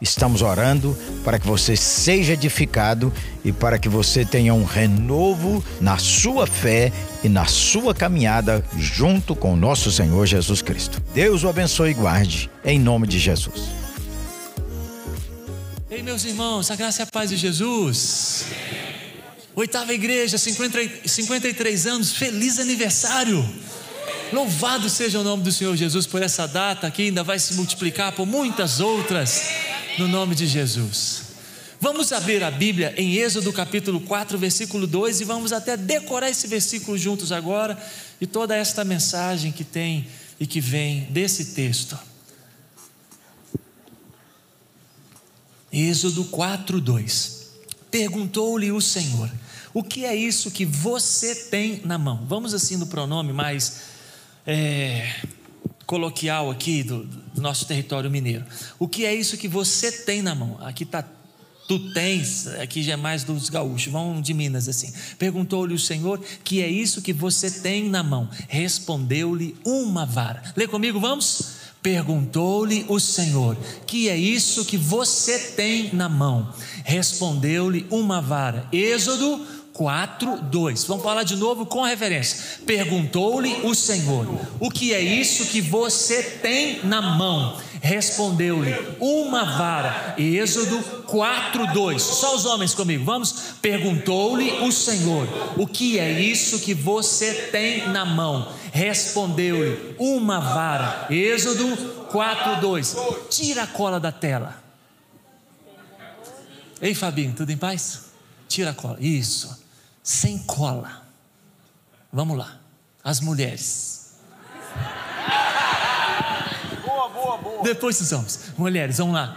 Estamos orando para que você seja edificado e para que você tenha um renovo na sua fé e na sua caminhada junto com o nosso Senhor Jesus Cristo. Deus o abençoe e guarde, em nome de Jesus. Ei, meus irmãos, a graça e a paz de Jesus. Oitava igreja, 50, 53 anos, feliz aniversário. Louvado seja o nome do Senhor Jesus por essa data que ainda vai se multiplicar por muitas outras no nome de Jesus. Vamos abrir a Bíblia em Êxodo capítulo 4, versículo 2 e vamos até decorar esse versículo juntos agora e toda esta mensagem que tem e que vem desse texto. Êxodo 4, 2. Perguntou-lhe o Senhor: O que é isso que você tem na mão? Vamos assim no pronome mais é, coloquial aqui do, do nosso território mineiro. O que é isso que você tem na mão? Aqui está tu tens, aqui já é mais dos gaúchos, vão de Minas assim. Perguntou-lhe o Senhor, que é isso que você tem na mão? Respondeu-lhe uma vara. Lê comigo, vamos? Perguntou-lhe o Senhor, que é isso que você tem na mão? Respondeu-lhe uma vara. Êxodo 4, 2. Vamos falar de novo com referência. Perguntou-lhe o Senhor: O que é isso que você tem na mão? Respondeu-lhe: Uma vara. Êxodo 4, 2. Só os homens comigo, vamos? Perguntou-lhe o Senhor: O que é isso que você tem na mão? Respondeu-lhe: Uma vara. Êxodo 4, 2. Tira a cola da tela. Ei, Fabinho, tudo em paz? Tira a cola. Isso sem cola. Vamos lá, as mulheres. Boa, boa, boa. Depois os homens. Mulheres, vamos lá.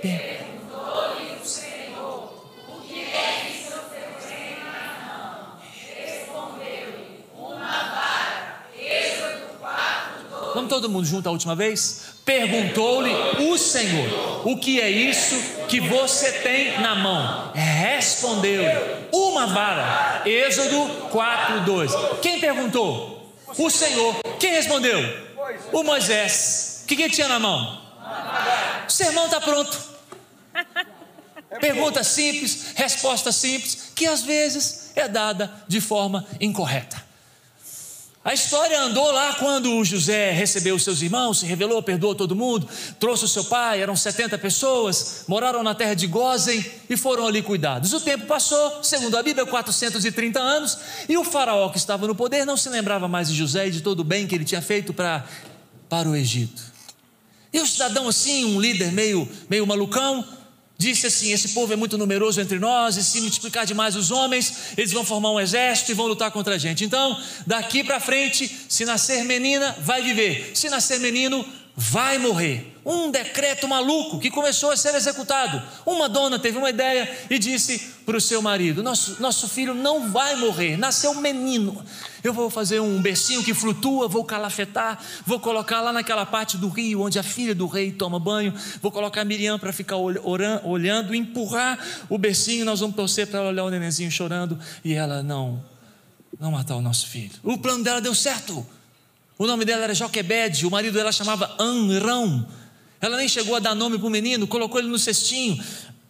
Perguntou-lhe Vamos todo mundo junto a última vez? Perguntou-lhe o Senhor: O que é isso que você tem na mão? Respondeu-lhe: Uma vara. Êxodo 4, 2. Quem perguntou? O Senhor. Quem respondeu? O Moisés. O que, que ele tinha na mão? O sermão está pronto. Pergunta simples, resposta simples, que às vezes é dada de forma incorreta. A história andou lá quando José recebeu seus irmãos, se revelou, perdoou todo mundo, trouxe o seu pai, eram 70 pessoas, moraram na terra de Gozen e foram ali cuidados. O tempo passou, segundo a Bíblia, 430 anos, e o faraó que estava no poder não se lembrava mais de José e de todo o bem que ele tinha feito para, para o Egito. E o cidadão assim, um líder meio, meio malucão, disse assim: Esse povo é muito numeroso entre nós, e se multiplicar demais os homens, eles vão formar um exército e vão lutar contra a gente. Então, daqui para frente, se nascer menina, vai viver, se nascer menino, vai morrer. Um decreto maluco que começou a ser executado. Uma dona teve uma ideia e disse para o seu marido: nosso, nosso filho não vai morrer, nasceu um menino. Eu vou fazer um bercinho que flutua, vou calafetar, vou colocar lá naquela parte do rio onde a filha do rei toma banho. Vou colocar a Miriam para ficar orando, olhando, empurrar o bercinho. Nós vamos torcer para ela olhar o nenenzinho chorando e ela não, não matar o nosso filho. O plano dela deu certo. O nome dela era Joquebede, o marido dela chamava Anrão. Ela nem chegou a dar nome para o menino, colocou ele no cestinho.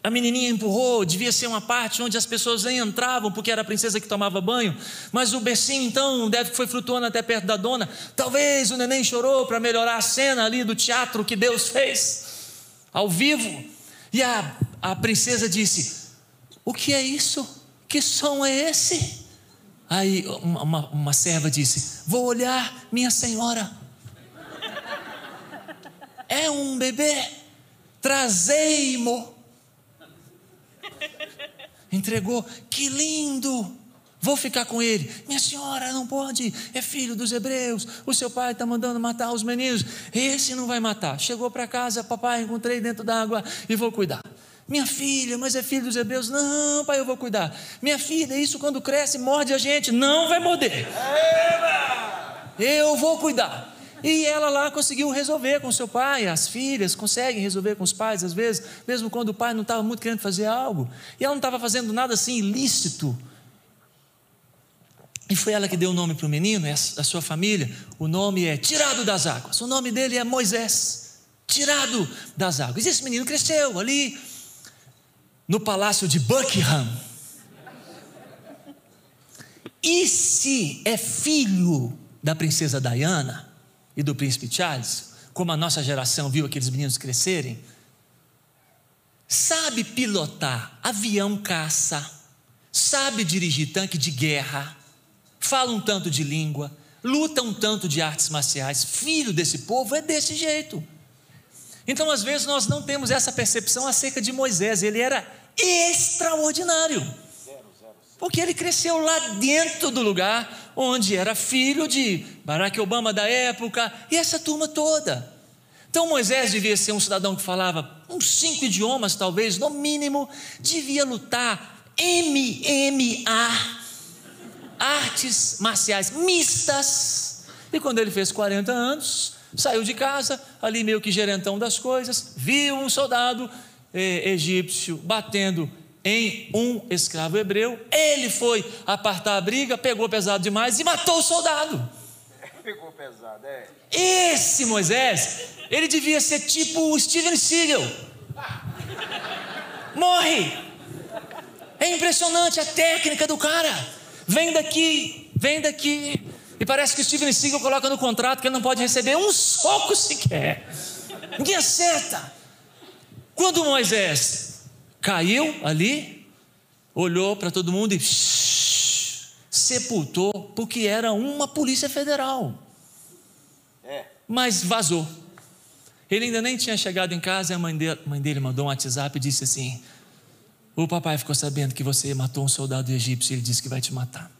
A menininha empurrou, devia ser uma parte onde as pessoas nem entravam, porque era a princesa que tomava banho. Mas o bercinho, então, deve que foi flutuando até perto da dona. Talvez o neném chorou para melhorar a cena ali do teatro que Deus fez, ao vivo. E a, a princesa disse: O que é isso? Que som é esse? Aí uma, uma serva disse: Vou olhar, minha senhora. É um bebê. Trazei-mo. Entregou, que lindo. Vou ficar com ele. Minha senhora, não pode. É filho dos hebreus. O seu pai está mandando matar os meninos. Esse não vai matar. Chegou para casa, papai, encontrei dentro d'água e vou cuidar. Minha filha, mas é filho dos hebreus. Não, pai, eu vou cuidar. Minha filha, isso quando cresce, morde a gente. Não vai morder. Eu vou cuidar. E ela lá conseguiu resolver com seu pai, as filhas conseguem resolver com os pais, às vezes, mesmo quando o pai não estava muito querendo fazer algo, e ela não estava fazendo nada assim ilícito. E foi ela que deu o nome para o menino, a sua família. O nome é Tirado das Águas. O nome dele é Moisés, tirado das águas. E esse menino cresceu ali no palácio de Buckingham. E se é filho da princesa Diana e do príncipe Charles, como a nossa geração viu aqueles meninos crescerem, sabe pilotar avião caça, sabe dirigir tanque de guerra, fala um tanto de língua, luta um tanto de artes marciais, filho desse povo é desse jeito. Então, às vezes, nós não temos essa percepção acerca de Moisés, ele era extraordinário. Porque ele cresceu lá dentro do lugar onde era filho de Barack Obama da época e essa turma toda. Então Moisés devia ser um cidadão que falava uns cinco idiomas, talvez, no mínimo, devia lutar MMA, artes marciais mistas. E quando ele fez 40 anos, saiu de casa, ali meio que gerentão das coisas, viu um soldado eh, egípcio batendo em um escravo hebreu. Ele foi apartar a briga, pegou pesado demais e matou o soldado. Pegou pesado, é. Esse Moisés, ele devia ser tipo o Steven Seagal. Morre. É impressionante a técnica do cara. Vem daqui, vem daqui. E parece que o Steven Seagal coloca no contrato que ele não pode receber um soco sequer. Ninguém acerta. Quando Moisés caiu ali, olhou para todo mundo e sepultou, porque era uma polícia federal. É. Mas vazou. Ele ainda nem tinha chegado em casa e a mãe dele, mãe dele mandou um WhatsApp e disse assim: O papai ficou sabendo que você matou um soldado egípcio e ele disse que vai te matar.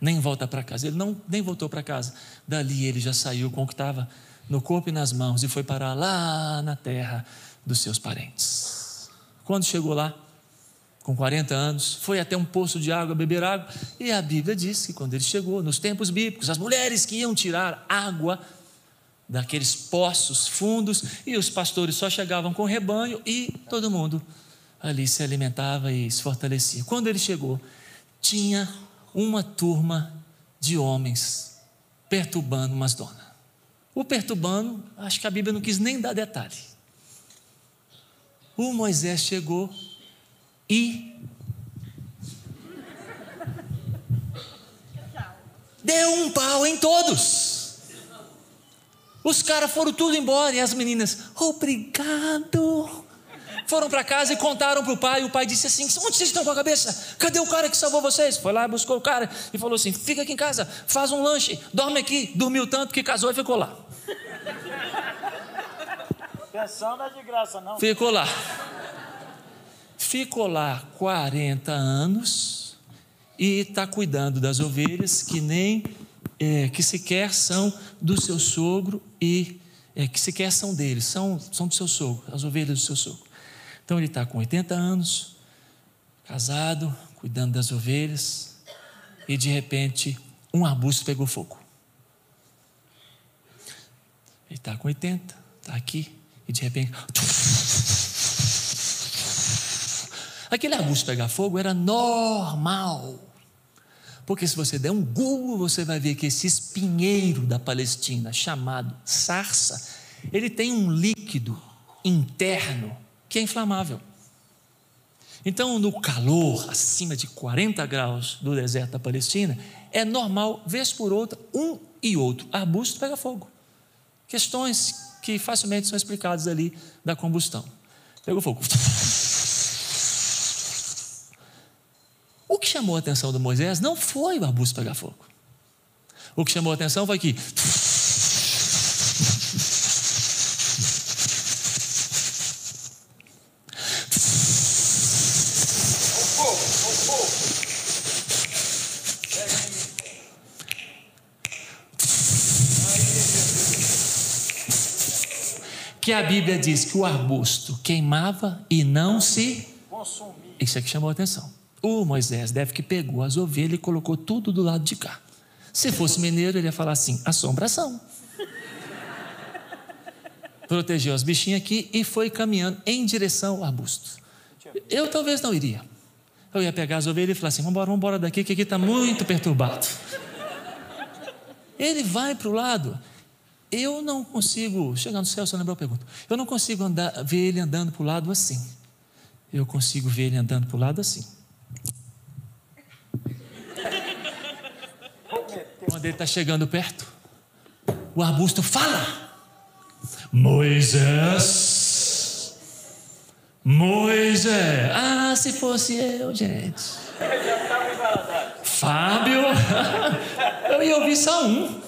Nem volta para casa. Ele não nem voltou para casa. Dali ele já saiu com o que estava no corpo e nas mãos e foi parar lá na terra dos seus parentes. Quando chegou lá, com 40 anos, foi até um poço de água beber água, e a Bíblia diz que quando ele chegou, nos tempos bíblicos, as mulheres que iam tirar água daqueles poços fundos, e os pastores só chegavam com o rebanho e todo mundo ali se alimentava e se fortalecia. Quando ele chegou, tinha uma turma de homens perturbando umas donas. O perturbando, acho que a Bíblia não quis nem dar detalhe. O Moisés chegou e deu um pau em todos. Os caras foram tudo embora e as meninas, obrigado. Foram para casa e contaram para o pai. E o pai disse assim: Onde vocês estão com a cabeça? Cadê o cara que salvou vocês? Foi lá, buscou o cara e falou assim: Fica aqui em casa, faz um lanche, dorme aqui. Dormiu tanto que casou e ficou lá. Pensão não é de graça, não. Ficou lá. Ficou lá 40 anos e está cuidando das ovelhas que nem é, que sequer são do seu sogro e é, que sequer são dele, são, são do seu sogro, as ovelhas do seu sogro. Então ele está com 80 anos, casado, cuidando das ovelhas, e de repente um arbusto pegou fogo. Ele está com 80, está aqui, e de repente. Aquele arbusto pegar fogo era normal. Porque se você der um Google, você vai ver que esse espinheiro da Palestina, chamado sarça, ele tem um líquido interno que é inflamável. Então, no calor acima de 40 graus do deserto da Palestina, é normal, vez por outra, um e outro arbusto pega fogo. Questões que facilmente são explicadas ali da combustão. Pegou fogo. O que chamou a atenção do Moisés não foi o arbusto pegar fogo. O que chamou a atenção foi que que a Bíblia diz que o arbusto queimava e não se Consumir. Isso é que chamou a atenção. O Moisés deve que pegou as ovelhas e colocou tudo do lado de cá. Se fosse mineiro, ele ia falar assim: assombração. protegeu as bichinhas aqui e foi caminhando em direção ao arbusto. Eu talvez não iria. Eu ia pegar as ovelhas e falar assim: vamos embora, vamos embora daqui, que aqui está muito perturbado. Ele vai para o lado. Eu não consigo, chegar no céu, você lembrou a pergunta. Eu não consigo andar, ver ele andando para o lado assim. Eu consigo ver ele andando para o lado assim. Quando ele está chegando perto, o arbusto fala: Moisés, Moisés. Ah, se fosse eu, gente. Fábio, eu ia ouvir só um.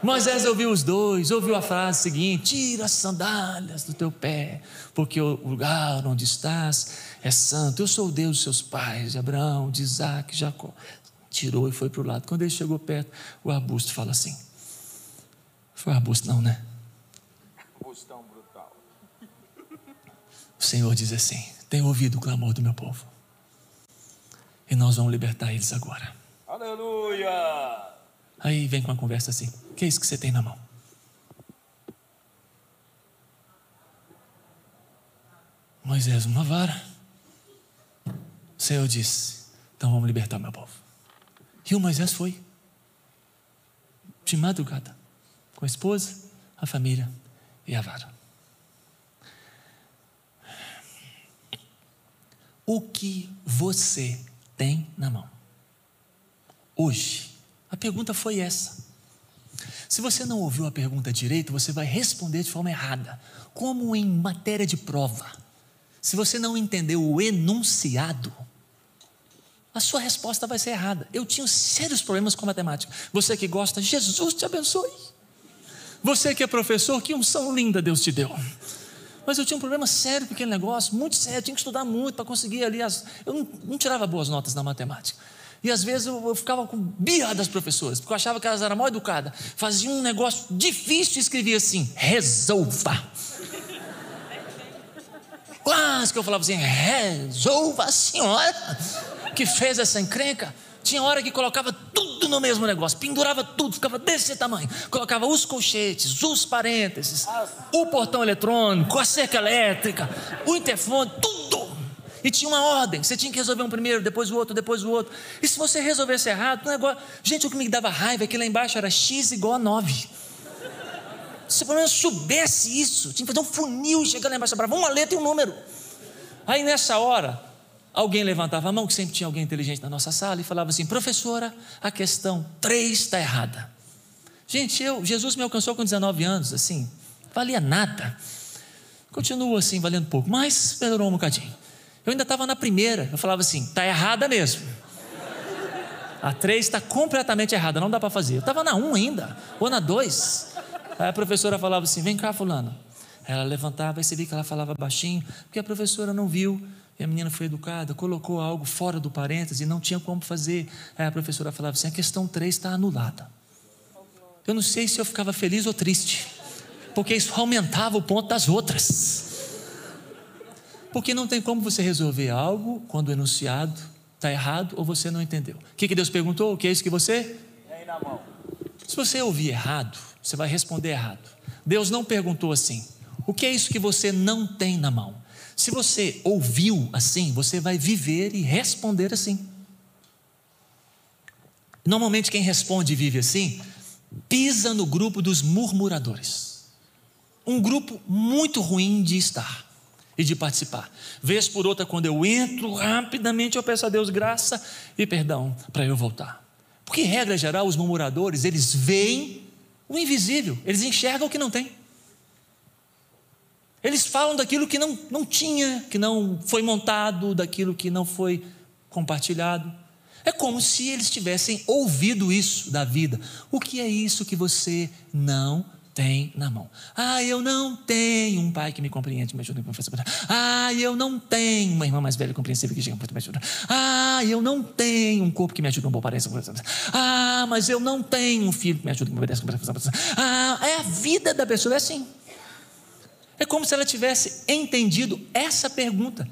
Moisés ouviu os dois, ouviu a frase seguinte: Tira as sandálias do teu pé, porque o lugar onde estás é santo. Eu sou o Deus dos seus pais, de Abraão, de Isaac, de Jacó. Tirou e foi para o lado. Quando ele chegou perto, o arbusto fala assim: Foi o arbusto, não, né? Bustão brutal. O Senhor diz assim: Tenho ouvido o clamor do meu povo, e nós vamos libertar eles agora. Aleluia! Aí vem com uma conversa assim: que é isso que você tem na mão? Moisés, uma vara. O Senhor disse: Então vamos libertar meu povo. E o Moisés foi. De madrugada. Com a esposa, a família e a vara. O que você tem na mão? Hoje. A pergunta foi essa. Se você não ouviu a pergunta direito, você vai responder de forma errada, como em matéria de prova. Se você não entendeu o enunciado, a sua resposta vai ser errada. Eu tinha sérios problemas com matemática. Você que gosta, Jesus te abençoe. Você que é professor, que unção linda Deus te deu. Mas eu tinha um problema sério com aquele negócio, muito sério. Eu tinha que estudar muito para conseguir ali. As... Eu não, não tirava boas notas na matemática. E às vezes eu, eu ficava com birra das professoras, porque eu achava que elas eram mal educadas. Faziam um negócio difícil e escrevia assim: resolva. Quase que eu falava assim: resolva a senhora que fez essa encrenca. Tinha hora que colocava tudo no mesmo negócio, pendurava tudo, ficava desse tamanho. Colocava os colchetes, os parênteses, o portão eletrônico, a cerca elétrica, o interfone, tudo. E tinha uma ordem, você tinha que resolver um primeiro, depois o outro, depois o outro. E se você resolvesse errado, o negócio. Gente, o que me dava raiva é que lá embaixo era x igual a 9. Se pelo menos soubesse isso, tinha que fazer um funil chegar lá embaixo para uma letra e um número. Aí nessa hora, alguém levantava a mão, que sempre tinha alguém inteligente na nossa sala, e falava assim: professora, a questão 3 está errada. Gente, eu, Jesus me alcançou com 19 anos, assim, valia nada. Continua assim, valendo pouco, mas melhorou um bocadinho. Eu ainda estava na primeira, eu falava assim: está errada mesmo. A 3 está completamente errada, não dá para fazer. Eu estava na 1 ainda, ou na 2. Aí a professora falava assim: vem cá, Fulano. Ela levantava e você via que ela falava baixinho, porque a professora não viu e a menina foi educada, colocou algo fora do parêntese e não tinha como fazer. Aí a professora falava assim: a questão 3 está anulada. Eu não sei se eu ficava feliz ou triste, porque isso aumentava o ponto das outras. Porque não tem como você resolver algo quando o enunciado está errado ou você não entendeu. O que, que Deus perguntou? O que é isso que você? Tem na mão. Se você ouvir errado, você vai responder errado. Deus não perguntou assim: o que é isso que você não tem na mão? Se você ouviu assim, você vai viver e responder assim. Normalmente, quem responde e vive assim, pisa no grupo dos murmuradores. Um grupo muito ruim de estar e de participar. Vez por outra, quando eu entro, rapidamente eu peço a Deus graça e perdão para eu voltar. Porque, em regra geral, os murmuradores, eles veem o invisível, eles enxergam o que não tem. Eles falam daquilo que não, não tinha, que não foi montado, daquilo que não foi compartilhado. É como se eles tivessem ouvido isso da vida. O que é isso que você não tem na mão? Ah, eu não tenho um pai que me compreende, me ajuda, me ajuda. Ah, eu não tenho uma irmã mais velha compreensível que chega me ajuda. Ah, eu não tenho um corpo que me ajude, uma boa aparência. Ah, mas eu não tenho um filho que me ajude, que me obedece. Ah, é a vida da pessoa, é assim. É como se ela tivesse entendido essa pergunta.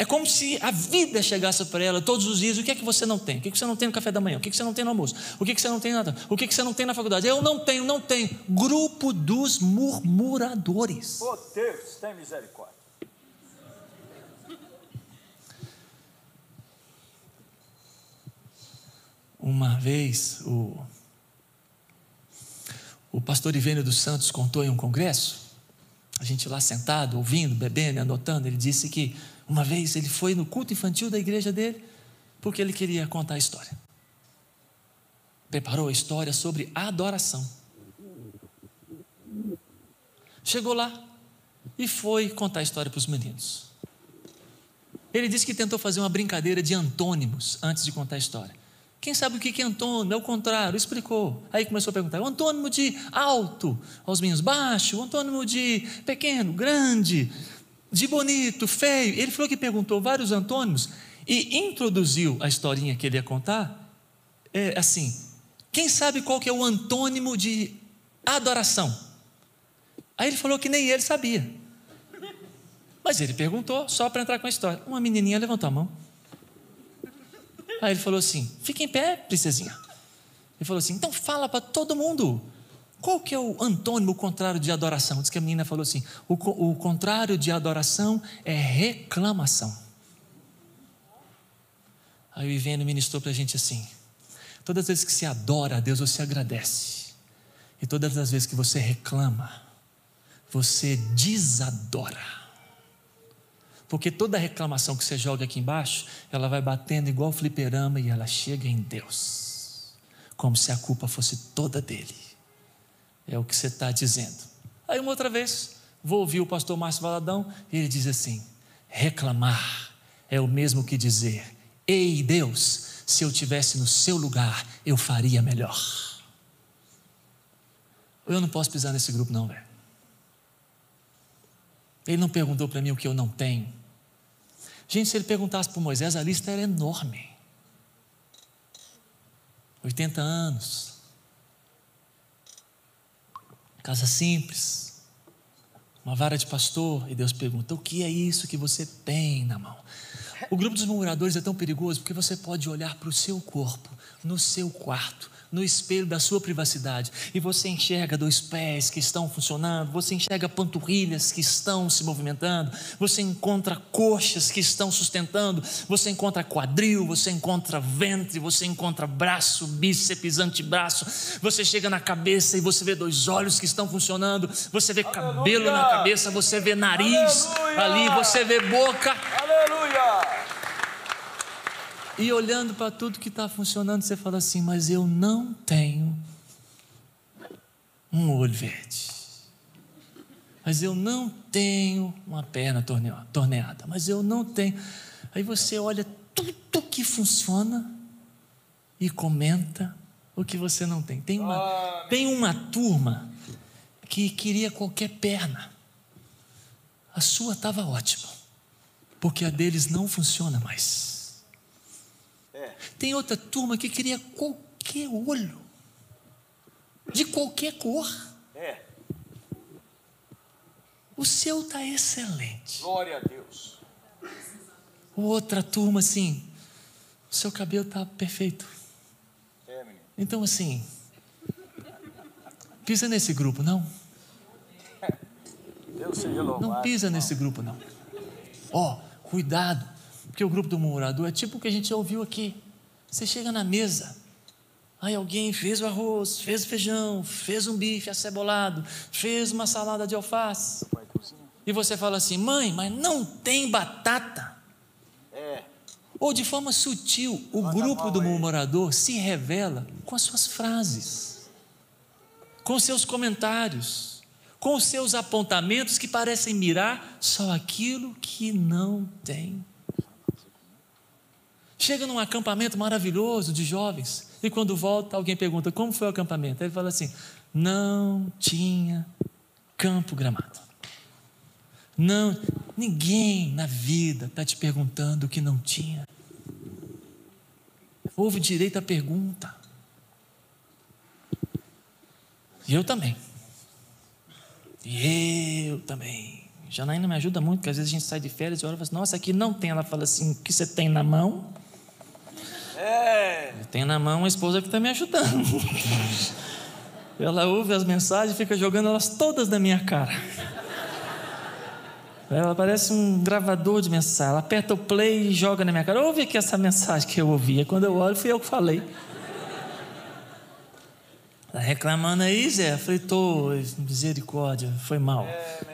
É como se a vida chegasse para ela todos os dias. O que é que você não tem? O que, é que você não tem no café da manhã? O que, é que você não tem no almoço? O que, é que você não tem nada? O que, é que você não tem na faculdade? Eu não tenho, não tenho. Grupo dos murmuradores. Oh Deus, tem misericórdia. Uma vez, o, o pastor Ivênio dos Santos contou em um congresso, a gente lá sentado, ouvindo, bebendo, anotando, ele disse que uma vez ele foi no culto infantil da igreja dele, porque ele queria contar a história. Preparou a história sobre adoração. Chegou lá e foi contar a história para os meninos. Ele disse que tentou fazer uma brincadeira de antônimos antes de contar a história. Quem sabe o que é antônimo? É o contrário, explicou. Aí começou a perguntar: o antônimo de alto aos meninos, baixo, o antônimo de pequeno, grande, de bonito, feio. Ele falou que perguntou vários antônimos e introduziu a historinha que ele ia contar. É assim: quem sabe qual que é o antônimo de adoração? Aí ele falou que nem ele sabia. Mas ele perguntou só para entrar com a história. Uma menininha levantou a mão. Aí ele falou assim: fica em pé, princesinha. Ele falou assim: então fala para todo mundo. Qual que é o antônimo, o contrário de adoração? Diz que a menina falou assim: o, o contrário de adoração é reclamação. Aí o Ivênio ministrou para a gente assim: todas as vezes que se adora a Deus, você agradece. E todas as vezes que você reclama, você desadora. Porque toda reclamação que você joga aqui embaixo, ela vai batendo igual fliperama e ela chega em Deus. Como se a culpa fosse toda dele. É o que você está dizendo. Aí uma outra vez, vou ouvir o pastor Márcio Valadão e ele diz assim: reclamar é o mesmo que dizer, ei Deus, se eu tivesse no seu lugar, eu faria melhor. Eu não posso pisar nesse grupo, não, velho. Ele não perguntou para mim o que eu não tenho. Gente, se ele perguntasse para Moisés, a lista era enorme. 80 anos. Casa simples. Uma vara de pastor. E Deus pergunta: o que é isso que você tem na mão? O grupo dos murmuradores é tão perigoso porque você pode olhar para o seu corpo, no seu quarto, no espelho da sua privacidade e você enxerga dois pés que estão funcionando, você enxerga panturrilhas que estão se movimentando, você encontra coxas que estão sustentando, você encontra quadril, você encontra ventre, você encontra braço, bíceps, antebraço, você chega na cabeça e você vê dois olhos que estão funcionando, você vê Aleluia. cabelo na cabeça, você vê nariz Aleluia. ali, você vê boca. Aleluia! E olhando para tudo que está funcionando, você fala assim: Mas eu não tenho um olho verde. Mas eu não tenho uma perna torneada. Mas eu não tenho. Aí você olha tudo que funciona e comenta o que você não tem. Tem uma, tem uma turma que queria qualquer perna. A sua estava ótima, porque a deles não funciona mais. Tem outra turma que queria qualquer olho, de qualquer cor. É. O seu está excelente. Glória a Deus. Outra turma, assim, o seu cabelo está perfeito. É, menino. Então, assim, pisa nesse grupo, não? Deus seja louvado. Não pisa nesse grupo, não. Ó, oh, cuidado, porque o grupo do murmurador é tipo o que a gente ouviu aqui. Você chega na mesa, aí alguém fez o arroz, fez o feijão, fez um bife acebolado, fez uma salada de alface. E você fala assim, mãe, mas não tem batata. É. Ou de forma sutil, o Manda grupo do murmurador se revela com as suas frases, com seus comentários, com os seus apontamentos que parecem mirar só aquilo que não tem. Chega num acampamento maravilhoso de jovens e quando volta, alguém pergunta: Como foi o acampamento? Ele fala assim: Não tinha campo gramado. Não, ninguém na vida está te perguntando o que não tinha. Houve direito à pergunta. E eu também. E eu também. Janaína me ajuda muito, porque às vezes a gente sai de férias e olha e fala assim, nossa, aqui não tem. Ela fala assim, o que você tem na mão? É. Eu tenho na mão a esposa que está me ajudando. Ela ouve as mensagens e fica jogando elas todas na minha cara. Ela parece um gravador de mensagem. Ela aperta o play e joga na minha cara. Ouve aqui essa mensagem que eu ouvi. Quando eu olho, fui eu que falei. Tá reclamando aí, Zé? Eu falei, tô, misericórdia, foi mal.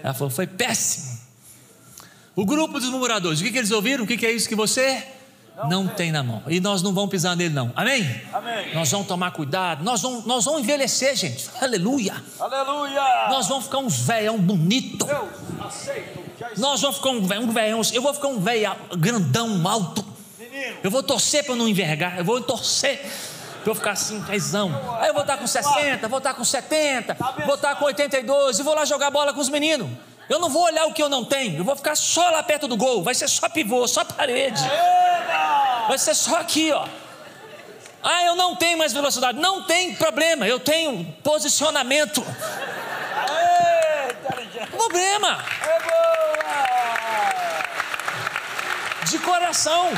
Ela falou, foi péssimo. O grupo dos murmuradores, o que, que eles ouviram? O que, que é isso que você não, tem na mão? E nós não vamos pisar nele, não. Amém? Amém. Nós vamos tomar cuidado, nós vamos, nós vamos envelhecer, gente. Aleluia. Aleluia. Nós vamos ficar uns velhão bonito. Deus, aceito. Nós vamos ficar um velhão, um velhão. Eu vou ficar um velho grandão, alto. Menino. Eu vou torcer para não envergar. Eu vou torcer para eu ficar assim, paizão. Aí eu vou estar com 60, vou estar com 70, vou estar com 82 e vou lá jogar bola com os meninos. Eu não vou olhar o que eu não tenho. Eu vou ficar só lá perto do gol. Vai ser só pivô, só parede. Eba. Vai ser só aqui, ó. Ah, eu não tenho mais velocidade. Não tem problema. Eu tenho posicionamento. Problema. É. De coração.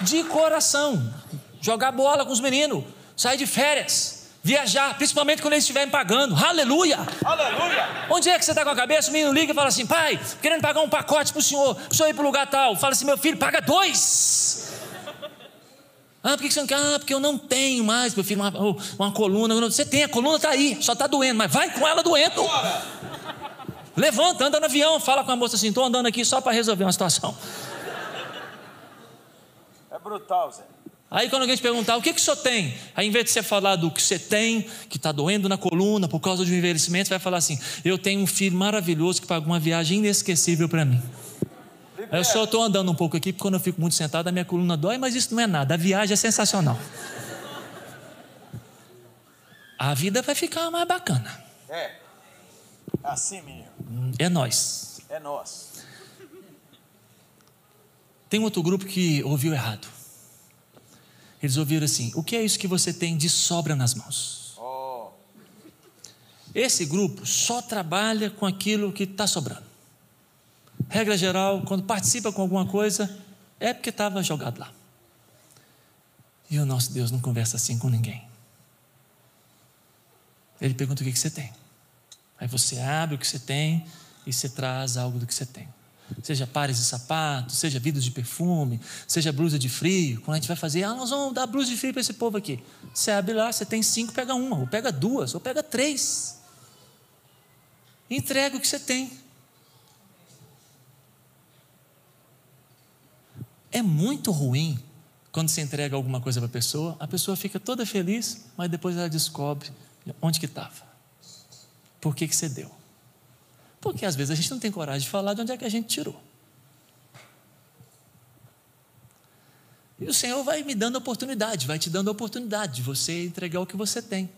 De coração. Jogar bola com os meninos. Sair de férias. Viajar, principalmente quando eles estiverem pagando. Aleluia! Aleluia. Onde é que você está com a cabeça? O menino liga e fala assim: pai, querendo pagar um pacote para o senhor, para o senhor ir para o lugar tal. Fala assim: meu filho, paga dois. Ah, por que você não quer? Ah, porque eu não tenho mais, meu filho, uma, uma coluna. Você tem, a coluna está aí, só está doendo, mas vai com ela doendo. Levanta, anda no avião, fala com a moça assim: estou andando aqui só para resolver uma situação. É brutal, Zé. Aí quando alguém te perguntar o que, que o senhor tem, aí em vez de você falar do que você tem, que está doendo na coluna por causa de um envelhecimento, você vai falar assim: eu tenho um filho maravilhoso que pagou uma viagem inesquecível para mim. Aí eu só estou andando um pouco aqui, porque quando eu fico muito sentado, a minha coluna dói, mas isso não é nada, a viagem é sensacional. A vida vai ficar mais bacana. É. Assim, menino. É nós. É nós. Tem outro grupo que ouviu errado. Eles ouviram assim: o que é isso que você tem de sobra nas mãos? Oh. Esse grupo só trabalha com aquilo que está sobrando. Regra geral, quando participa com alguma coisa, é porque estava jogado lá. E o nosso Deus não conversa assim com ninguém. Ele pergunta o que, que você tem. Aí você abre o que você tem e você traz algo do que você tem. Seja pares de sapatos, seja vidros de perfume, seja blusa de frio. Quando a gente vai fazer, ah, nós vamos dar blusa de frio para esse povo aqui. Você abre lá, você tem cinco, pega uma, ou pega duas, ou pega três. Entrega o que você tem. É muito ruim quando você entrega alguma coisa para a pessoa, a pessoa fica toda feliz, mas depois ela descobre onde que estava. Por que, que você deu? Porque às vezes a gente não tem coragem de falar de onde é que a gente tirou. E o Senhor vai me dando oportunidade, vai te dando oportunidade de você entregar o que você tem.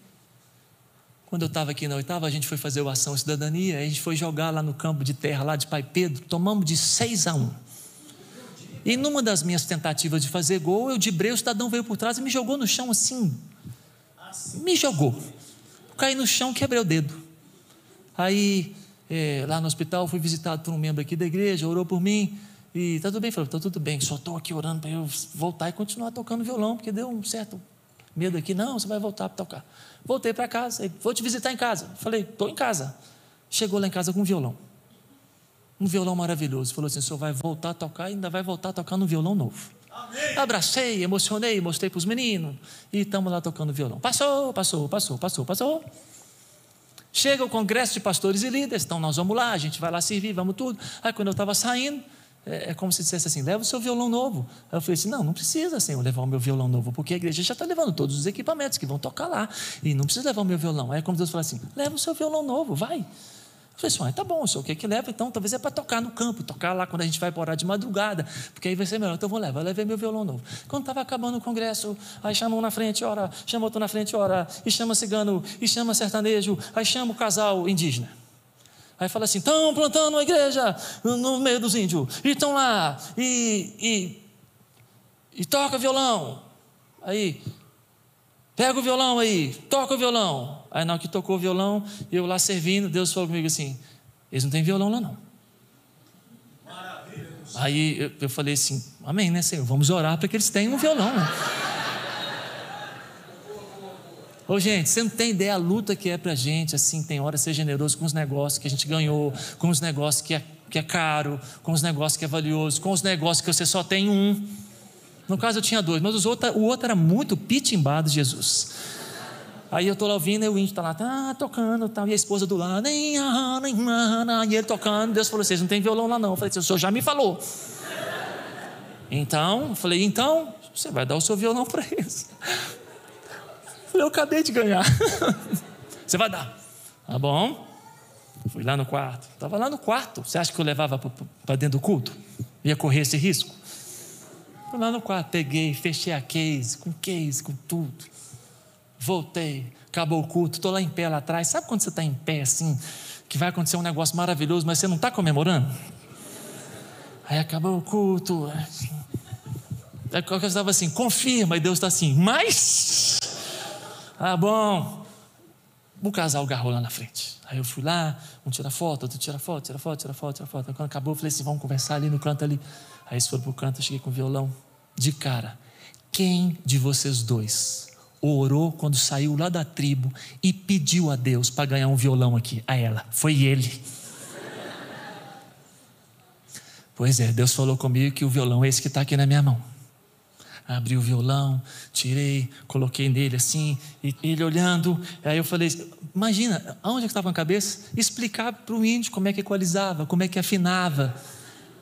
Quando eu estava aqui na oitava, a gente foi fazer o Ação Cidadania, a gente foi jogar lá no campo de terra, lá de Pai Pedro, tomamos de 6 a 1. E numa das minhas tentativas de fazer gol, eu dibrei, o cidadão veio por trás e me jogou no chão assim. Me jogou. Caí no chão, quebrei o dedo. Aí, é, lá no hospital, fui visitado por um membro aqui da igreja, orou por mim. E tá tudo bem, falou, tá tudo bem, só estou aqui orando para eu voltar e continuar tocando violão, porque deu um certo medo aqui. Não, você vai voltar para tocar. Voltei para casa, vou te visitar em casa. Falei, estou em casa. Chegou lá em casa com um violão. Um violão maravilhoso. Falou assim: o senhor vai voltar a tocar e ainda vai voltar a tocar no violão novo. Amém. Abracei, emocionei, mostrei para os meninos e estamos lá tocando violão. Passou, passou, passou, passou, passou. Chega o congresso de pastores e líderes, então nós vamos lá, a gente vai lá servir, vamos tudo. Aí quando eu estava saindo, é, é, como se dissesse assim: leva o seu violão novo. Aí eu falei assim: não, não precisa, Senhor, levar o meu violão novo, porque a igreja já está levando todos os equipamentos que vão tocar lá, e não precisa levar o meu violão. Aí como Deus falou assim: leva o seu violão novo, vai. Eu falei assim, ah, tá bom, o senhor quer que leva? Então talvez é para tocar no campo, tocar lá quando a gente vai orar de madrugada, porque aí vai ser melhor. Então eu vou levar, eu levei meu violão novo. Quando estava acabando o congresso, aí chama um na frente, ora, chama outro na frente, ora, e chama cigano, e chama sertanejo, aí chama o casal indígena. Aí fala assim: estão plantando uma igreja no meio dos índios, e estão lá, e, e, e toca violão. Aí, pega o violão aí, toca o violão. Aí na hora que tocou o violão, eu lá servindo, Deus falou comigo assim: Eles não têm violão lá não. Aí eu, eu falei assim, amém, né, Senhor? Vamos orar para que eles tenham um violão. Né? Ô, gente, você não tem ideia a luta que é pra gente, assim, tem hora ser generoso com os negócios que a gente ganhou, com os negócios que é, que é caro, com os negócios que é valioso, com os negócios que você só tem um. No caso eu tinha dois, mas os outro, o outro era muito pitimbado de Jesus. Aí eu estou lá ouvindo e o índio está lá, tá tocando, tal, e a esposa do lado, e ele tocando, Deus falou, vocês não tem violão lá não. Eu falei, o senhor já me falou. Então, eu falei, então, você vai dar o seu violão para eles. Eu falei, eu acabei de ganhar. Você vai dar. Tá bom. Fui lá no quarto. Estava lá no quarto. Você acha que eu levava para dentro do culto? Ia correr esse risco? Fui lá no quarto, peguei, fechei a case, com case, com tudo. Voltei, acabou o culto, estou lá em pé lá atrás. Sabe quando você está em pé assim, que vai acontecer um negócio maravilhoso, mas você não está comemorando? Aí acabou o culto. Aí eu estava assim, confirma, e Deus está assim, mas. Ah, bom. O casal garrou lá na frente. Aí eu fui lá, um tira foto, outro tira foto, tira foto, tira foto, tira foto. Aí quando acabou, eu falei assim: vamos conversar ali no canto ali. Aí eles foram para o canto, eu cheguei com o violão. De cara, quem de vocês dois orou quando saiu lá da tribo e pediu a Deus para ganhar um violão aqui? A ela. Foi ele. Pois é, Deus falou comigo que o violão é esse que está aqui na minha mão. Abri o violão, tirei, coloquei nele assim, e ele olhando. Aí eu falei: Imagina, aonde é que estava a cabeça? Explicar para o índio como é que equalizava, como é que afinava.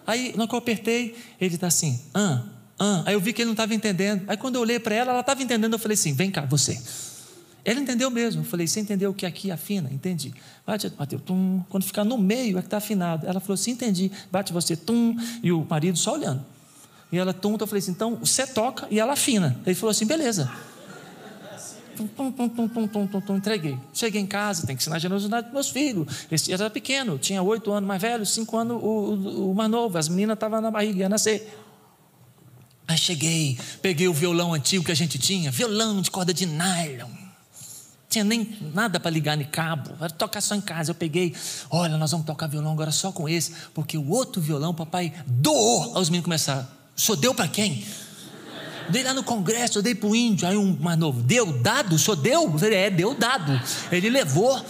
Aí, no que eu apertei, ele está assim: ah, ah. Aí eu vi que ele não estava entendendo. Aí quando eu olhei para ela, ela estava entendendo. Eu falei assim: vem cá, você. Ele entendeu mesmo. Eu falei: você entendeu o que aqui afina? Entendi. Bate, bateu, tum. Quando ficar no meio é que está afinado. Ela falou assim: entendi. Bate você, tum. E o marido só olhando. E ela, tum. Então eu falei assim: então você toca e ela afina. Ele falou assim: beleza. Tum, tum, tum, tum, tum, tum, tum, tum, entreguei. Cheguei em casa, tem que ensinar generosidade para meus filhos. Esse era pequeno, tinha oito anos mais velho, cinco anos o, o, o mais novo. As meninas estavam na barriga, ia nascer. Aí cheguei, peguei o violão antigo que a gente tinha, violão de corda de nylon. Tinha nem nada para ligar no cabo, era tocar só em casa. Eu peguei, olha, nós vamos tocar violão agora só com esse, porque o outro violão, papai doou. Aí os meninos começaram, o senhor deu para quem? Dei lá no congresso, eu dei para o índio. Aí um mais novo, deu dado? O senhor deu? Eu falei, é, deu dado. Ele levou.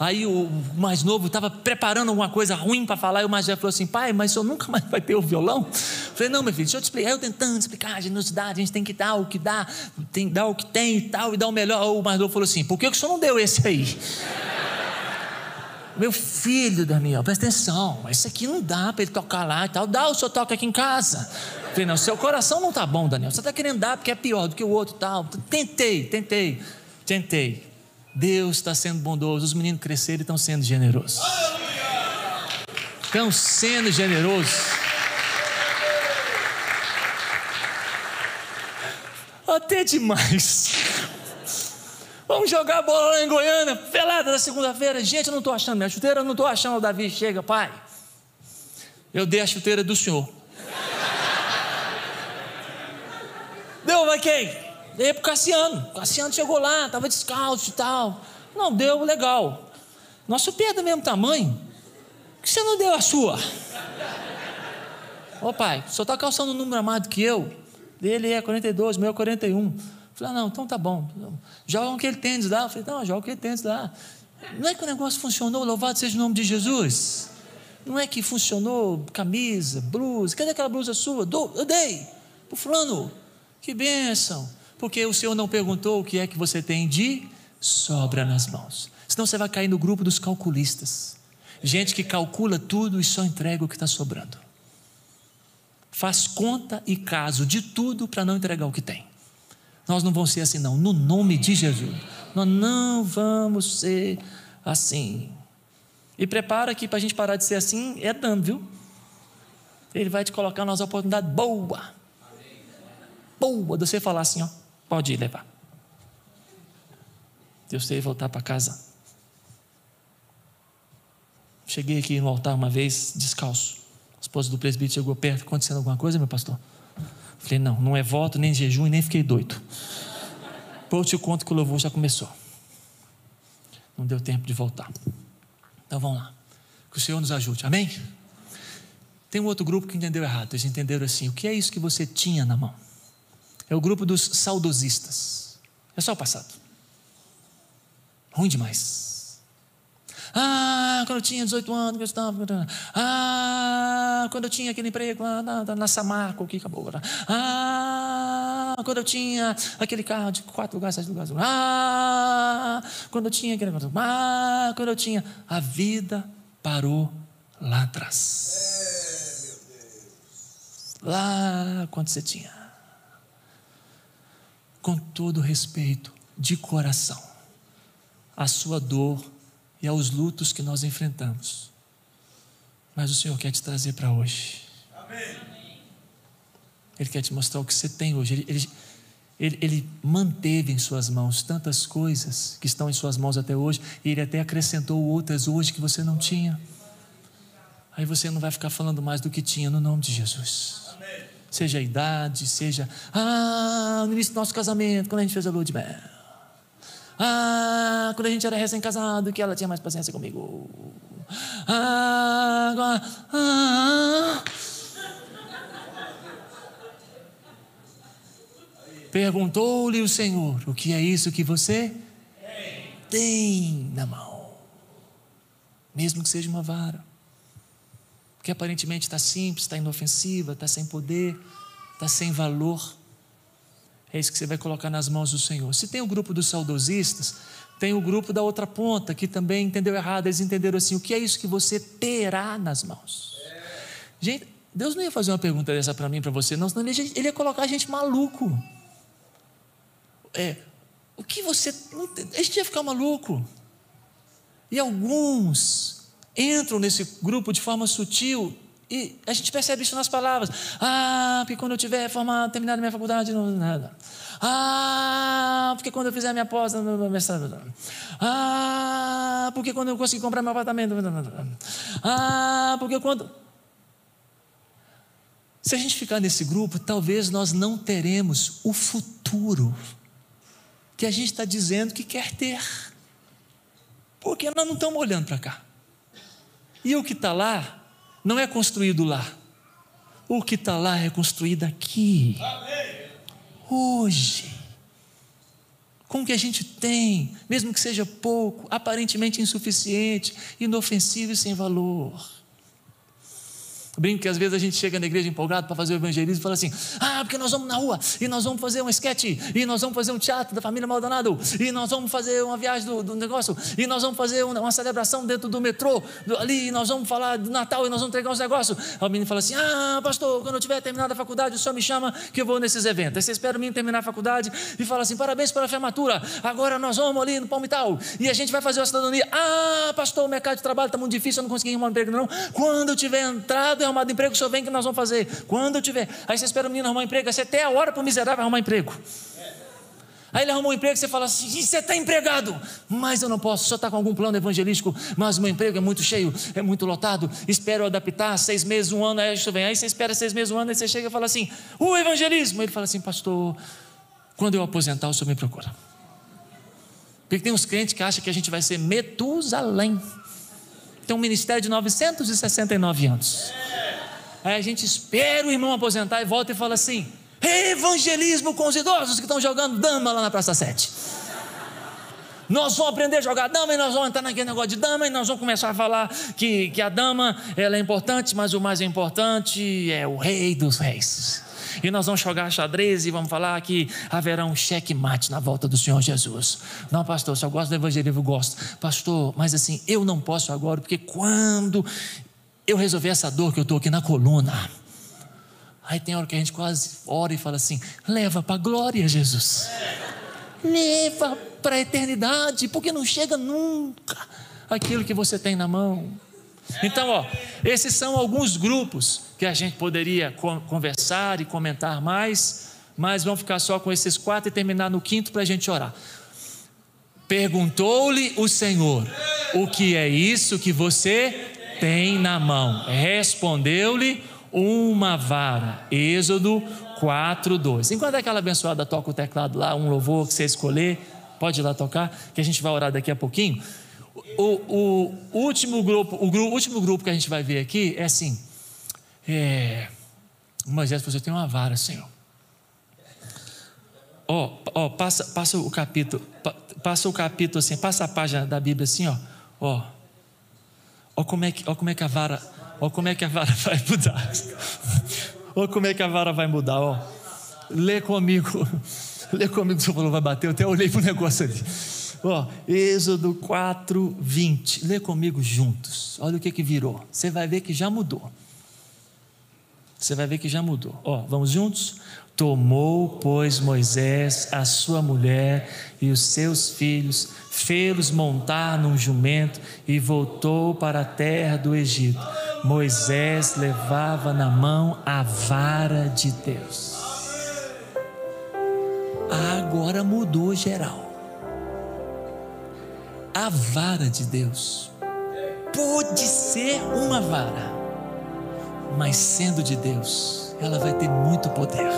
Aí o mais novo estava preparando alguma coisa ruim para falar, e o mais velho falou assim: pai, mas o senhor nunca mais vai ter o violão? Eu falei: não, meu filho, deixa eu te explicar. Eu tentando explicar a generosidade, a gente tem que dar o que dá, tem dar o que tem e tal, e dar o melhor. O mais novo falou assim: por que o senhor não deu esse aí? Meu filho, Daniel, presta atenção, esse aqui não dá para ele tocar lá e tal, dá, o senhor toca aqui em casa. Eu falei, não, seu coração não está bom, Daniel, você está querendo dar porque é pior do que o outro e tal. Tentei, tentei, tentei. Deus está sendo bondoso, os meninos cresceram e estão sendo generosos. Estão sendo generosos. Até demais. Vamos jogar bola lá em Goiânia, pelada da segunda-feira. Gente, eu não estou achando minha chuteira, eu não estou achando. O Davi chega, pai. Eu dei a chuteira do senhor. Deu, vai quem? Dei para o Cassiano. O Cassiano chegou lá, estava descalço e tal. Não, deu legal. Nosso pé é do mesmo tamanho. Por que você não deu a sua? Ô pai, senhor está calçando um número a mais do que eu. Dele é 42, meu é 41. Falei, ah, não, então tá bom. Joga o que ele tem de lá. Falei, não, joga o que ele tem de lá. Não é que o negócio funcionou, louvado seja o nome de Jesus. Não é que funcionou camisa, blusa. Cadê aquela blusa sua? eu dei. Para fulano. Que bênção porque o Senhor não perguntou o que é que você tem de sobra nas mãos. Senão você vai cair no grupo dos calculistas. Gente que calcula tudo e só entrega o que está sobrando. Faz conta e caso de tudo para não entregar o que tem. Nós não vamos ser assim, não. No nome de Jesus. Nós não vamos ser assim. E prepara que para a gente parar de ser assim é dando, viu? Ele vai te colocar nas oportunidades boa. Boa de você falar assim, ó. Pode levar. Deus teve voltar para casa. Cheguei aqui no altar uma vez, descalço. A esposa do presbítero chegou perto, acontecendo alguma coisa, meu pastor? Falei, não, não é voto, nem jejum e nem fiquei doido. Depois eu te conto que o louvor já começou. Não deu tempo de voltar. Então vamos lá. Que o Senhor nos ajude, amém? Tem um outro grupo que entendeu errado, eles entenderam assim: o que é isso que você tinha na mão? É o grupo dos saudosistas. É só o passado. Ruim demais. Ah, quando eu tinha 18 anos, eu estava. Ah, quando eu tinha aquele emprego lá na, na, na Samarco, que acabou. Ah, quando eu tinha aquele carro de quatro lugares, sete lugares. Ah, quando eu tinha aquele. Ah, quando eu tinha. A vida parou lá atrás. Lá quando você tinha. Com todo respeito, de coração, a sua dor e aos lutos que nós enfrentamos. Mas o Senhor quer te trazer para hoje. Amém. Ele quer te mostrar o que você tem hoje. Ele, ele, ele, ele, manteve em suas mãos tantas coisas que estão em suas mãos até hoje, e Ele até acrescentou outras hoje que você não tinha. Aí você não vai ficar falando mais do que tinha no nome de Jesus. Amém. Seja a idade, seja. Ah, no início do nosso casamento, quando a gente fez a lua de mel. Ah, quando a gente era recém-casado, que ela tinha mais paciência comigo. Ah, agora. Ah. Perguntou-lhe o Senhor: O que é isso que você tem na mão? Mesmo que seja uma vara, que aparentemente está simples, está inofensiva, está sem poder, está sem valor. É isso que você vai colocar nas mãos do Senhor. Se tem o grupo dos saudosistas, tem o grupo da outra ponta que também entendeu errado. Eles entenderam assim: o que é isso que você terá nas mãos? Gente, Deus não ia fazer uma pergunta dessa para mim, para você, não, senão ele, ele ia colocar a gente maluco. É, o que você. A gente ia ficar maluco. E alguns entram nesse grupo de forma sutil e a gente percebe isso nas palavras. Ah, porque quando eu tiver formado, terminado minha faculdade, não nada. Ah, porque quando eu fizer minha pós, no mestrado. Ah, porque quando eu conseguir comprar meu apartamento. Ah, porque quando. Se a gente ficar nesse grupo, talvez nós não teremos o futuro que a gente está dizendo que quer ter. Porque nós não estamos olhando para cá. E o que está lá não é construído lá. O que está lá é construído aqui. Hoje. Com o que a gente tem, mesmo que seja pouco, aparentemente insuficiente, inofensivo e sem valor. Brinco que às vezes a gente chega na igreja empolgado para fazer o evangelismo e fala assim: ah, porque nós vamos na rua e nós vamos fazer um esquete, e nós vamos fazer um teatro da família Maldonado, e nós vamos fazer uma viagem do, do negócio, e nós vamos fazer uma, uma celebração dentro do metrô, do, ali, e nós vamos falar do Natal e nós vamos entregar os negócios. Aí o menino fala assim: ah, pastor, quando eu tiver terminado a faculdade, o senhor me chama que eu vou nesses eventos. Aí você espera o menino terminar a faculdade e fala assim: parabéns pela formatura, agora nós vamos ali no Palmital e a gente vai fazer a cidadania. Ah, pastor, o mercado de trabalho está muito difícil, eu não consegui arrumar um emprego, não. Quando eu tiver entrado arrumado emprego, o senhor vem que nós vamos fazer. Quando eu tiver. Aí você espera o menino arrumar um emprego, você até a hora para o miserável arrumar emprego. Aí ele arrumou um emprego, você fala assim: você está empregado, mas eu não posso, só está com algum plano evangelístico, mas meu emprego é muito cheio, é muito lotado, espero adaptar, seis meses, um ano, aí isso vem. Aí você espera seis meses, um ano, aí você chega e fala assim: o evangelismo. Ele fala assim, pastor, quando eu aposentar, o senhor me procura. Porque tem uns crentes que acham que a gente vai ser Metusalém. Tem um ministério de 969 anos. Aí a gente espera o irmão aposentar e volta e fala assim: evangelismo com os idosos que estão jogando dama lá na Praça 7. Nós vamos aprender a jogar dama e nós vamos entrar naquele negócio de dama e nós vamos começar a falar que, que a dama ela é importante, mas o mais importante é o rei dos reis. E nós vamos jogar xadrez e vamos falar que haverá um cheque-mate na volta do Senhor Jesus. Não, pastor, eu gosto do evangelismo, eu gosto. Pastor, mas assim, eu não posso agora, porque quando eu resolvi essa dor que eu estou aqui na coluna. Aí tem hora que a gente quase ora e fala assim: leva para a glória, Jesus. Leva para a eternidade, porque não chega nunca aquilo que você tem na mão. Então, ó, esses são alguns grupos que a gente poderia conversar e comentar mais, mas vamos ficar só com esses quatro e terminar no quinto para a gente orar. Perguntou-lhe o Senhor: O que é isso que você tem na mão? Respondeu-lhe uma vara. Êxodo 4, 2. Enquanto aquela abençoada toca o teclado lá, um louvor que você escolher, pode ir lá tocar, que a gente vai orar daqui a pouquinho. O, o último grupo, o gru, último grupo que a gente vai ver aqui é assim. É, Moisés Eu tenho uma vara, Senhor. Ó, oh, oh, passa, passa o capítulo, passa o capítulo assim, passa a página da Bíblia assim, ó. Ó, ó como é que, ó como é que a vara, ó como é que a vara vai mudar. ó como é que a vara vai mudar, ó. Lê comigo. Lê comigo, o senhor falou, vai bater. Eu até olhei para o negócio ali. Ó, Êxodo 4, 20. Lê comigo juntos. Olha o que, que virou. Você vai ver que já mudou. Você vai ver que já mudou. Ó, vamos juntos? Tomou, pois, Moisés a sua mulher e os seus filhos, fê-los montar num jumento e voltou para a terra do Egito. Moisés levava na mão a vara de Deus. Agora mudou geral. A vara de Deus pode ser uma vara, mas sendo de Deus, ela vai ter muito poder.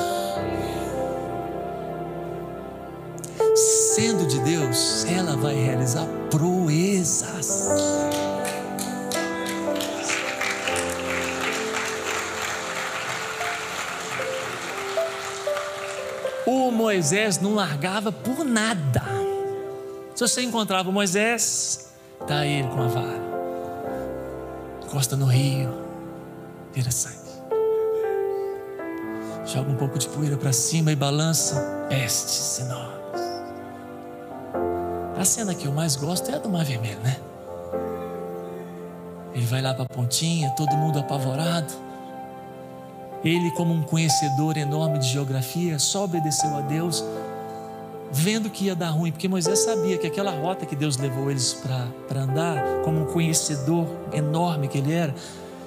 sendo de Deus, ela vai realizar proezas. O Moisés não largava por nada. Se você encontrava Moisés, tá ele com a vara, encosta no rio, vira sangue. Joga um pouco de poeira para cima e balança pestes enormes. A cena que eu mais gosto é a do Mar Vermelho, né? Ele vai lá para a pontinha, todo mundo apavorado. Ele, como um conhecedor enorme de geografia, só obedeceu a Deus, vendo que ia dar ruim, porque Moisés sabia que aquela rota que Deus levou eles para andar, como um conhecedor enorme que ele era,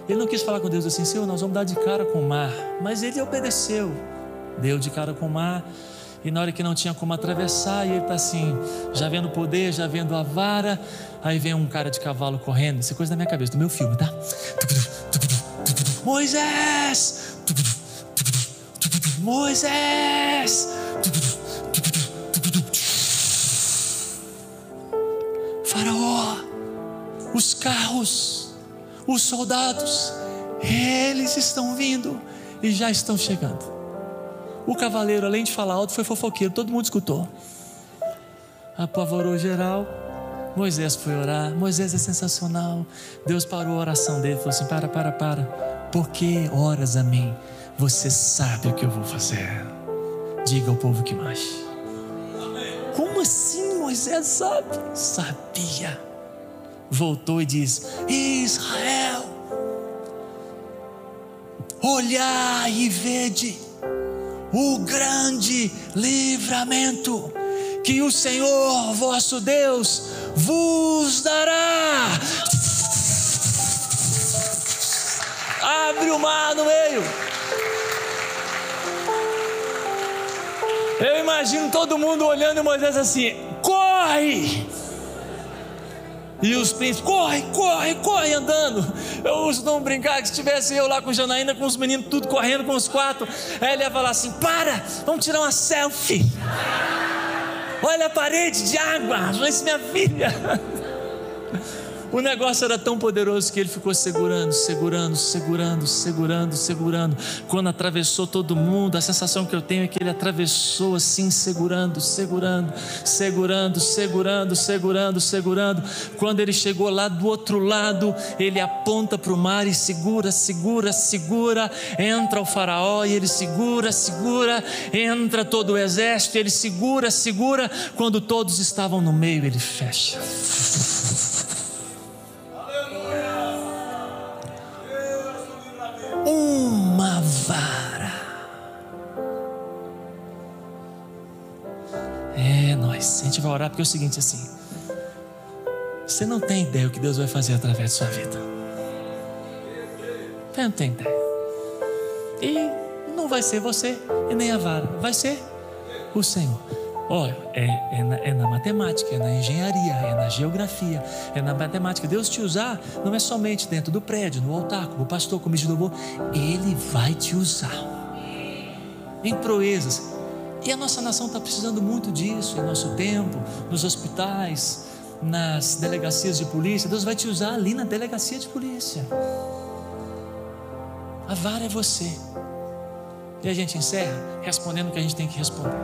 ele não quis falar com Deus assim: Senhor, nós vamos dar de cara com o mar. Mas ele obedeceu, deu de cara com o mar e na hora que não tinha como atravessar, e ele está assim, já vendo o poder, já vendo a vara, aí vem um cara de cavalo correndo, isso é coisa da minha cabeça, do meu filme, tá? Moisés! Moisés! Carros, os soldados, eles estão vindo e já estão chegando. O cavaleiro, além de falar alto, foi fofoqueiro, todo mundo escutou. Apavorou geral. Moisés foi orar. Moisés é sensacional. Deus parou a oração dele e falou assim: Para, para, para. Por que oras a mim? Você sabe o que eu vou fazer. Diga ao povo que mais. Como assim Moisés sabe? Sabia. Voltou e disse: Israel, olhai e vede o grande livramento que o Senhor vosso Deus vos dará. Abre o mar no meio. Eu imagino todo mundo olhando e Moisés assim: corre! E os príncipes, corre, corre, corre andando. Eu não brincar que se tivesse eu lá com Janaína, com os meninos tudo correndo com os quatro, aí ele ia falar assim: para, vamos tirar uma selfie. Olha a parede de água, mas minha filha. O negócio era tão poderoso que ele ficou segurando, segurando, segurando, segurando, segurando. Quando atravessou todo mundo, a sensação que eu tenho é que ele atravessou assim, segurando, segurando, segurando, segurando, segurando, segurando. Quando ele chegou lá do outro lado, ele aponta para o mar e segura, segura, segura. Entra o Faraó e ele segura, segura. Entra todo o exército, ele segura, segura. Quando todos estavam no meio, ele fecha. Nós. A gente vai orar porque é o seguinte assim. Você não tem ideia o que Deus vai fazer através da sua vida. Você não tem ideia. E não vai ser você e nem a vara, vai ser o Senhor. Olha, é, é, na, é, na, matemática, é na engenharia, é na geografia, é na matemática. Deus te usar não é somente dentro do prédio, no altar, como pastor, como de. Ele vai te usar em proezas. E a nossa nação está precisando muito disso, em nosso tempo, nos hospitais, nas delegacias de polícia, Deus vai te usar ali na delegacia de polícia. A vara é você. E a gente encerra respondendo o que a gente tem que responder.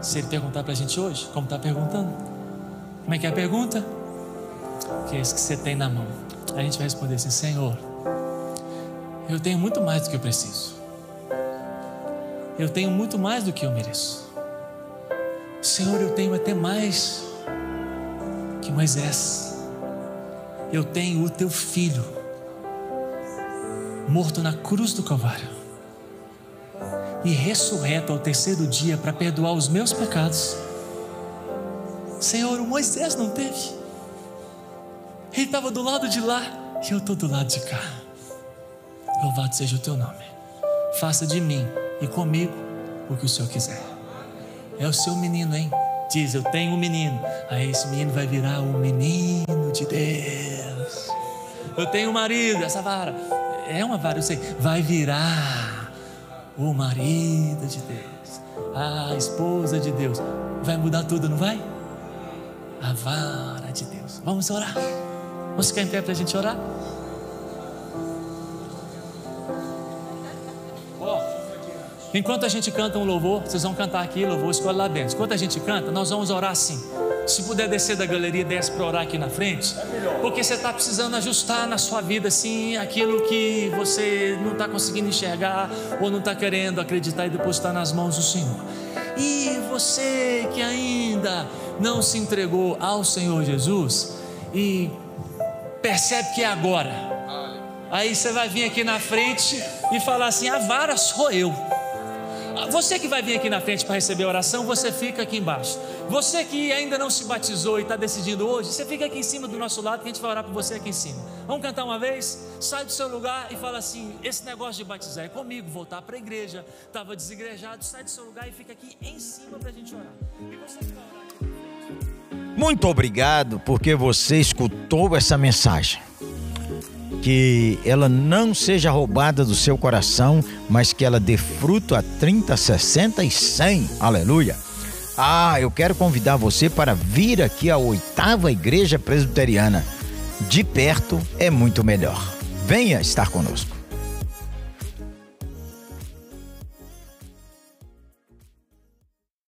Se ele perguntar para a gente hoje, como está perguntando, como é que é a pergunta? Que é isso que você tem na mão? A gente vai responder assim: Senhor, eu tenho muito mais do que eu preciso. Eu tenho muito mais do que eu mereço. Senhor, eu tenho até mais que Moisés. Eu tenho o teu filho morto na cruz do Calvário e ressurreto ao terceiro dia para perdoar os meus pecados. Senhor, o Moisés não teve. Ele estava do lado de lá e eu estou do lado de cá. Louvado seja o teu nome. Faça de mim e comigo o que o Senhor quiser. É o seu menino, hein? Diz, eu tenho um menino. Aí esse menino vai virar um menino de Deus. Eu tenho um marido, essa vara. É uma vara, eu sei. Vai virar o marido de Deus. A esposa de Deus. Vai mudar tudo, não vai? A vara de Deus. Vamos orar. Vamos ficar em pé para a gente orar? Enquanto a gente canta um louvor, vocês vão cantar aqui, louvor, escolhe lá dentro. Enquanto a gente canta, nós vamos orar assim. Se puder descer da galeria, desce para orar aqui na frente. Porque você está precisando ajustar na sua vida assim aquilo que você não está conseguindo enxergar ou não está querendo acreditar e depositar nas mãos do Senhor. E você que ainda não se entregou ao Senhor Jesus e percebe que é agora. Aí você vai vir aqui na frente e falar assim: a vara sou eu. Você que vai vir aqui na frente para receber a oração, você fica aqui embaixo. Você que ainda não se batizou e está decidindo hoje, você fica aqui em cima do nosso lado que a gente vai orar por você aqui em cima. Vamos cantar uma vez? Sai do seu lugar e fala assim: esse negócio de batizar é comigo, voltar para a igreja, estava desigrejado, sai do seu lugar e fica aqui em cima para a gente orar. E você que orar Muito obrigado porque você escutou essa mensagem. Que ela não seja roubada do seu coração, mas que ela dê fruto a 30, 60 e 100. Aleluia. Ah, eu quero convidar você para vir aqui à oitava Igreja Presbiteriana. De perto é muito melhor. Venha estar conosco.